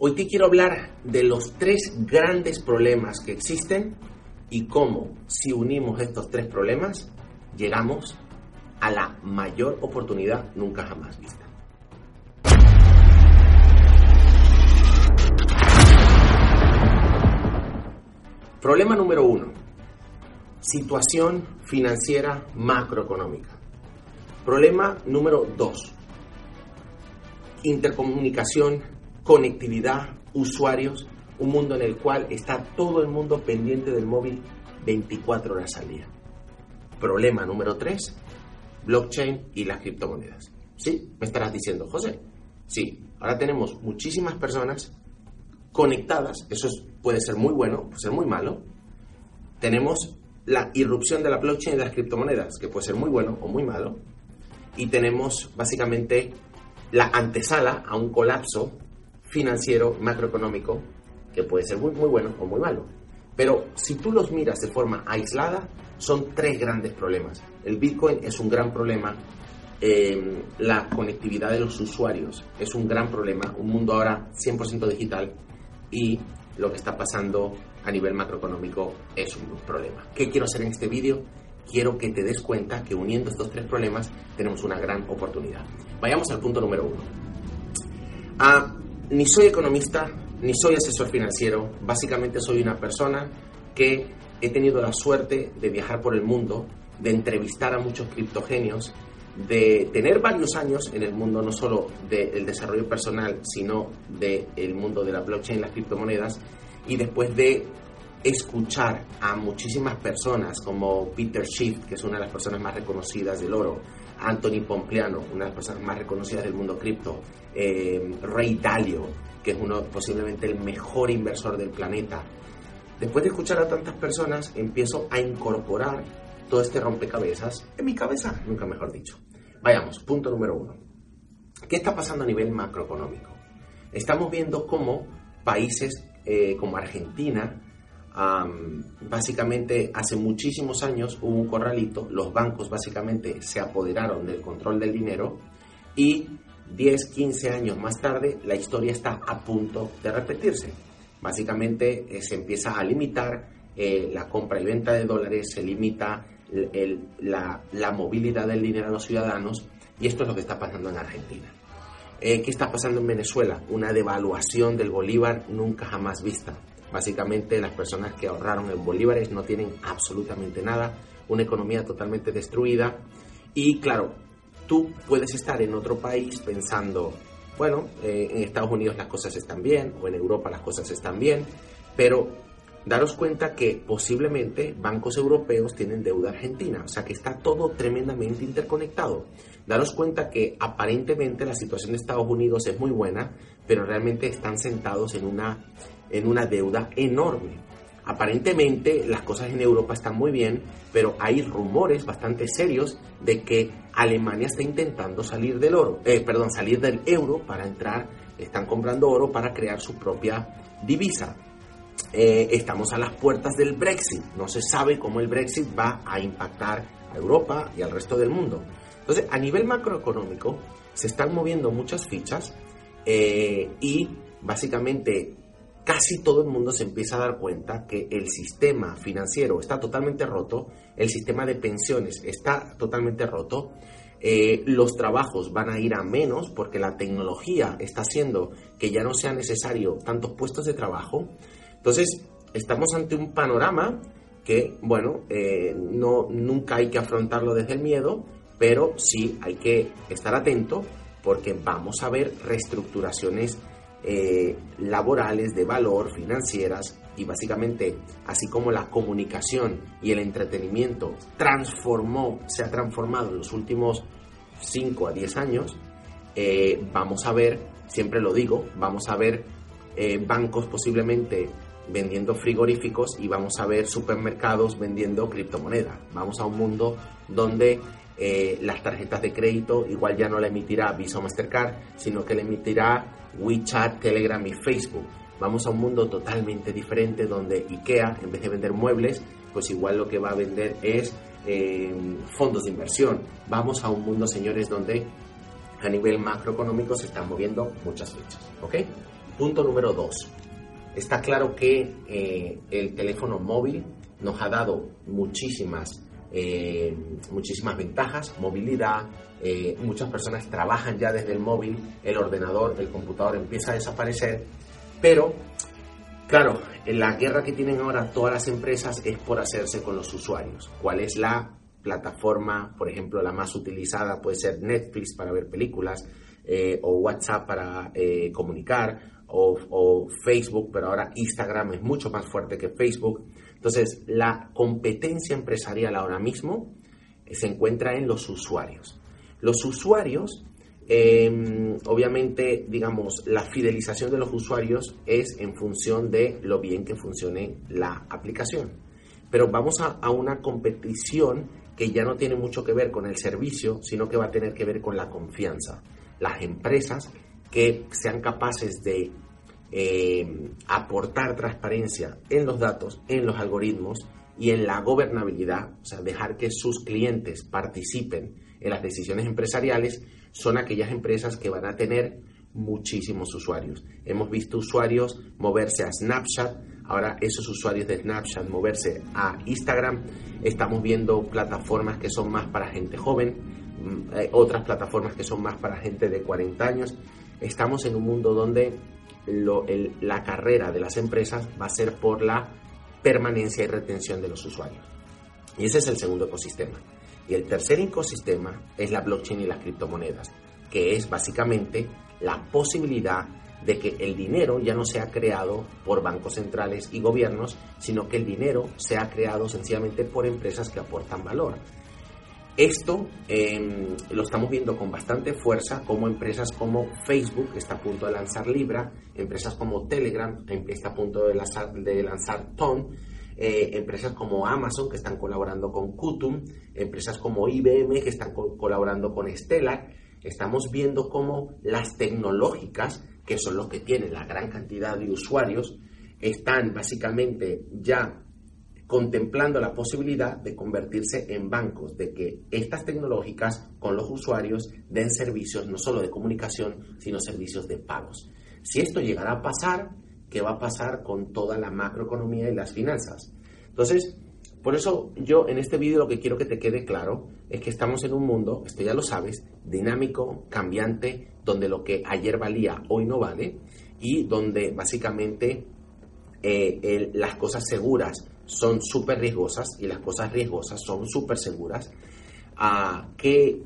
Hoy te quiero hablar de los tres grandes problemas que existen y cómo, si unimos estos tres problemas, llegamos a la mayor oportunidad nunca jamás vista. Problema número uno. Situación financiera macroeconómica. Problema número dos. Intercomunicación conectividad, usuarios, un mundo en el cual está todo el mundo pendiente del móvil 24 horas al día. Problema número 3, blockchain y las criptomonedas. ¿Sí? Me estarás diciendo, José, sí, ahora tenemos muchísimas personas conectadas, eso puede ser muy bueno, puede ser muy malo. Tenemos la irrupción de la blockchain y de las criptomonedas, que puede ser muy bueno o muy malo. Y tenemos básicamente la antesala a un colapso financiero, macroeconómico, que puede ser muy, muy bueno o muy malo. Pero si tú los miras de forma aislada, son tres grandes problemas. El Bitcoin es un gran problema, em, la conectividad de los usuarios es un gran problema, un mundo ahora 100% digital y lo que está pasando a nivel macroeconómico es un problema. ¿Qué quiero hacer en este vídeo? Quiero que te des cuenta que uniendo estos tres problemas tenemos una gran oportunidad. Vayamos al punto número uno. Ah, ni soy economista, ni soy asesor financiero, básicamente soy una persona que he tenido la suerte de viajar por el mundo, de entrevistar a muchos criptogenios, de tener varios años en el mundo no solo del desarrollo personal, sino del mundo de la blockchain y las criptomonedas, y después de escuchar a muchísimas personas como Peter Schiff, que es una de las personas más reconocidas del oro, Anthony Pompliano, una de las personas más reconocidas del mundo cripto, eh, Ray Dalio, que es uno posiblemente el mejor inversor del planeta. Después de escuchar a tantas personas, empiezo a incorporar todo este rompecabezas en mi cabeza, nunca mejor dicho. Vayamos, punto número uno. ¿Qué está pasando a nivel macroeconómico? Estamos viendo cómo países eh, como Argentina, básicamente hace muchísimos años hubo un corralito, los bancos básicamente se apoderaron del control del dinero y 10, 15 años más tarde la historia está a punto de repetirse. Básicamente eh, se empieza a limitar eh, la compra y venta de dólares, se limita la, movilidad del dinero a los ciudadanos y esto es lo que está pasando en Argentina. Eh, ¿Qué está pasando en Venezuela? Una devaluación del bolívar nunca jamás vista. Básicamente las personas que ahorraron en bolívares no tienen absolutamente nada, una economía totalmente destruida y claro, tú puedes estar en otro país pensando, bueno, eh, en Estados Unidos las cosas están bien o en Europa las cosas están bien, pero daros cuenta que posiblemente bancos europeos tienen deuda argentina, o sea que está todo tremendamente interconectado. Daros cuenta que aparentemente la situación de Estados Unidos es muy buena, pero realmente están sentados en una en una deuda enorme. Aparentemente las cosas en Europa están muy bien, pero hay rumores bastante serios de que Alemania está intentando salir del oro, eh, perdón, salir del euro para entrar, están comprando oro para crear su propia divisa. Eh, estamos a las puertas del Brexit, no se sabe cómo el Brexit va a impactar a Europa y al resto del mundo. Entonces, a nivel macroeconómico, se están moviendo muchas fichas eh, y básicamente casi todo el mundo se empieza a dar cuenta que el sistema financiero está totalmente roto, el sistema de pensiones está totalmente roto, eh, los trabajos van a ir a menos porque la tecnología está haciendo que ya no sea necesario tantos puestos de trabajo. Entonces, estamos ante un panorama que, bueno, eh, no, nunca hay que afrontarlo desde el miedo, pero sí hay que estar atento porque vamos a ver reestructuraciones eh, laborales, de valor, financieras y básicamente así como la comunicación y el entretenimiento transformó, se ha transformado en los últimos 5 a 10 años, eh, vamos a ver, siempre lo digo, vamos a ver bancos posiblemente vendiendo frigoríficos y vamos a ver supermercados vendiendo criptomonedas. Vamos a un mundo donde eh, las tarjetas de crédito igual ya no la emitirá Visa o Mastercard, sino que la emitirá WeChat, Telegram y Facebook. Vamos a un mundo totalmente diferente donde IKEA, en vez de vender muebles, pues igual lo que va a vender es eh, fondos de inversión. Vamos a un mundo, señores, donde a nivel macroeconómico se están moviendo muchas fechas. ¿Ok? Punto número dos. Está claro que eh, el teléfono móvil nos ha dado muchísimas, eh, muchísimas ventajas, movilidad, muchas personas trabajan ya desde el móvil, el ordenador, el computador empieza a desaparecer, pero Claro, la guerra que tienen ahora todas las empresas es por hacerse con los usuarios. ¿Cuál es la plataforma, por ejemplo, la más utilizada? Puede ser Netflix para ver películas, eh, o WhatsApp para eh, comunicar, o, Facebook, pero ahora Instagram es mucho más fuerte que Facebook. Entonces, la competencia empresarial ahora mismo se encuentra en los usuarios. Los usuarios Em, obviamente, digamos, la fidelización de los usuarios es en función de lo bien que funcione la aplicación. Pero vamos a, una competición que ya no tiene mucho que ver con el servicio, sino que va a tener que ver con la confianza. Las empresas que sean capaces de em, aportar transparencia en los datos, en los algoritmos y en la gobernabilidad, o sea, dejar que sus clientes participen en las decisiones empresariales, son aquellas empresas que van a tener muchísimos usuarios. Hemos visto usuarios moverse a Snapchat, ahora esos usuarios de Snapchat moverse a Instagram. Estamos viendo plataformas que son más para gente joven, mm, otras plataformas que son más para gente de 40 años. Estamos en un mundo donde la carrera de las empresas va a ser por la permanencia y retención de los usuarios. Y ese es el segundo ecosistema. Y el tercer ecosistema es la blockchain y las criptomonedas, que es básicamente la posibilidad de que el dinero ya no sea creado por bancos centrales y gobiernos, sino que el dinero sea creado sencillamente por empresas que aportan valor. Esto em, lo estamos viendo con bastante fuerza como empresas como Facebook, está a punto de lanzar Libra, empresas como Telegram, que está a punto de lanzar, de lanzar Ton, eh, empresas como Amazon que están colaborando con Kutum, empresas como IBM que están colaborando con Stellar. Estamos viendo cómo las tecnológicas, que son los que tienen la gran cantidad de usuarios, están básicamente ya contemplando la posibilidad de convertirse en bancos, de que estas tecnológicas con los usuarios den servicios no solo de comunicación, sino servicios de pagos. Si esto llegara a pasar, qué va a pasar con toda la macroeconomía y las finanzas. Entonces, por eso yo en este vídeo lo que quiero que te quede claro es que estamos en un mundo, esto ya lo sabes, dinámico, cambiante, donde lo que ayer valía hoy no vale y donde básicamente eh, las cosas seguras son súper riesgosas y las cosas riesgosas son súper seguras. Ah, ¿qué,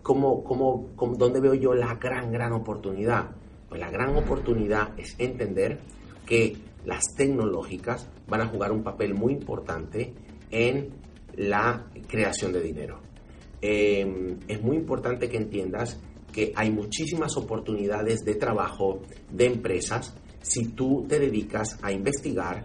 cómo, cómo, ¿Dónde veo yo la gran, gran oportunidad? Pues la gran oportunidad es entender que las tecnológicas van a jugar un papel muy importante en la creación de dinero. Em, es muy importante que entiendas que hay muchísimas oportunidades de trabajo de empresas si tú te dedicas a investigar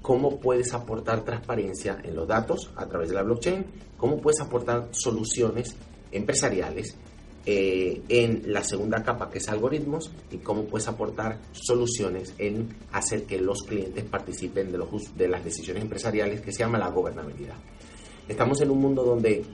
cómo puedes aportar transparencia en los datos a través de la blockchain, cómo puedes aportar soluciones empresariales eh, en la segunda capa que es algoritmos y cómo puedes aportar soluciones en hacer que los clientes participen de, los, de las decisiones empresariales que se llama la gobernabilidad. Estamos en un mundo donde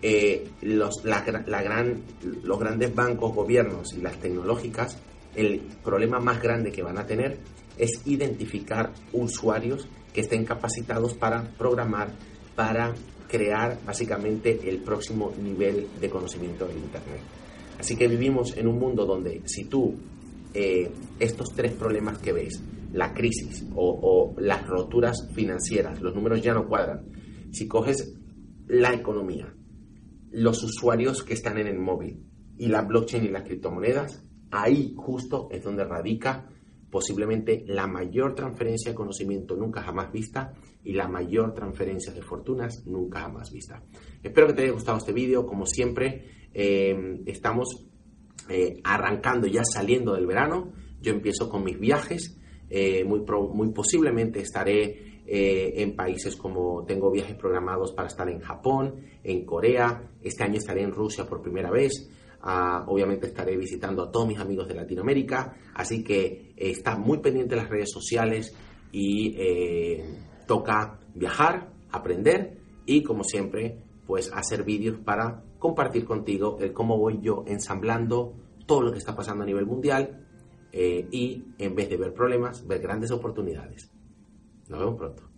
eh, los, la, gran, los grandes bancos, gobiernos y las tecnológicas, el problema más grande que van a tener es identificar usuarios que estén capacitados para programar, para crear básicamente el próximo nivel de conocimiento del Internet. Así que vivimos en un mundo donde si tú eh, estos tres problemas que ves, la crisis o, las roturas financieras, los números ya no cuadran, si coges la economía, los usuarios que están en el móvil y la blockchain y las criptomonedas, ahí justo es donde radica posiblemente la mayor transferencia de conocimiento nunca jamás vista y la mayor transferencia de fortunas nunca jamás vista. Espero que te haya gustado este vídeo, como siempre, eh, estamos eh, arrancando, ya saliendo del verano, yo empiezo con mis viajes. Eh, muy, muy posiblemente estaré eh, en países como tengo viajes programados para estar en Japón, en Corea, este año estaré en Rusia por primera vez, ah, obviamente estaré visitando a todos mis amigos de Latinoamérica, así que está muy pendiente las redes sociales y toca viajar, aprender y como siempre pues hacer vídeos para compartir contigo el cómo voy yo ensamblando todo lo que está pasando a nivel mundial eh, y en vez de ver problemas, ver grandes oportunidades. Nos vemos pronto.